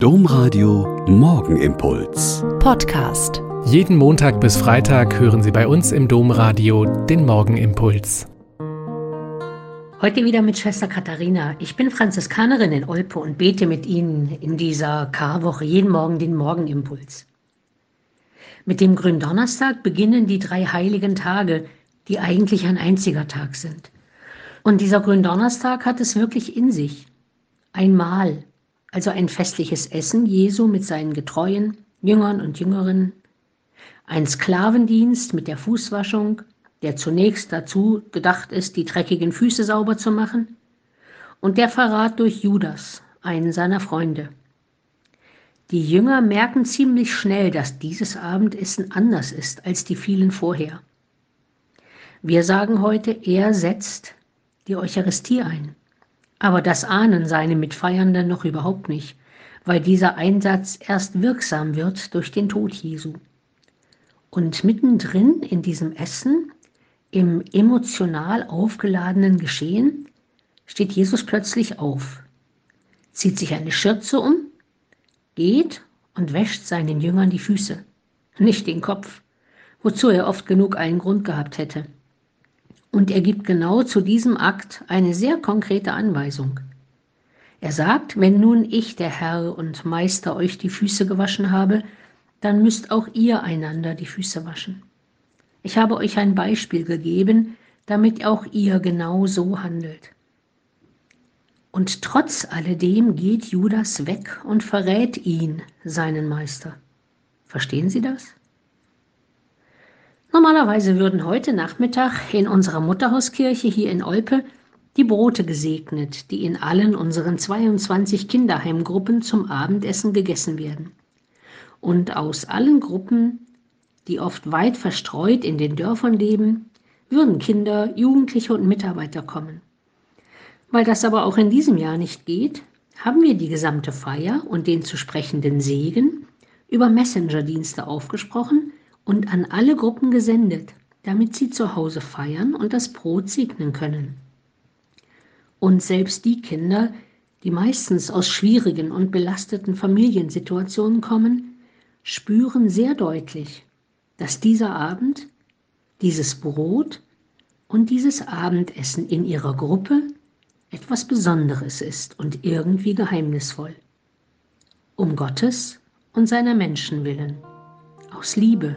Domradio Morgenimpuls. Podcast. Jeden Montag bis Freitag hören Sie bei uns im Domradio den Morgenimpuls. Heute wieder mit Schwester Katharina. Ich bin Franziskanerin in Olpe und bete mit Ihnen in dieser Karwoche jeden Morgen den Morgenimpuls. Mit dem Gründonnerstag beginnen die drei heiligen Tage, die eigentlich ein einziger Tag sind. Und dieser Gründonnerstag hat es wirklich in sich. Ein Mahl, also ein festliches Essen Jesu mit seinen Getreuen, Jüngern und Jüngerinnen, ein Sklavendienst mit der Fußwaschung, der zunächst dazu gedacht ist, die dreckigen Füße sauber zu machen, und der Verrat durch Judas, einen seiner Freunde. Die Jünger merken ziemlich schnell, dass dieses Abendessen anders ist als die vielen vorher. Wir sagen heute, er setzt die Eucharistie ein. Aber das ahnen seine Mitfeiernden noch überhaupt nicht, weil dieser Einsatz erst wirksam wird durch den Tod Jesu. Und mittendrin in diesem Essen, im emotional aufgeladenen Geschehen, steht Jesus plötzlich auf, zieht sich eine Schürze um, geht und wäscht seinen Jüngern die Füße, nicht den Kopf, wozu er oft genug einen Grund gehabt hätte. Und er gibt genau zu diesem Akt eine sehr konkrete Anweisung. Er sagt, wenn nun ich, der Herr und Meister, euch die Füße gewaschen habe, dann müsst auch ihr einander die Füße waschen. Ich habe euch ein Beispiel gegeben, damit auch ihr genau so handelt. Und trotz alledem geht Judas weg und verrät ihn, seinen Meister. Verstehen Sie das? Normalerweise würden heute Nachmittag in unserer Mutterhauskirche hier in Olpe die Brote gesegnet, die in allen unseren 22 Kinderheimgruppen zum Abendessen gegessen werden. Und aus allen Gruppen, die oft weit verstreut in den Dörfern leben, würden Kinder, Jugendliche und Mitarbeiter kommen. Weil das aber auch in diesem Jahr nicht geht, haben wir die gesamte Feier und den zu sprechenden Segen über Messenger-Dienste aufgesprochen und an alle Gruppen gesendet, damit sie zu Hause feiern und das Brot segnen können. Und selbst die Kinder, die meistens aus schwierigen und belasteten Familiensituationen kommen, spüren sehr deutlich, dass dieser Abend, dieses Brot und dieses Abendessen in ihrer Gruppe etwas Besonderes ist und irgendwie geheimnisvoll. Um Gottes und seiner Menschen willen, aus Liebe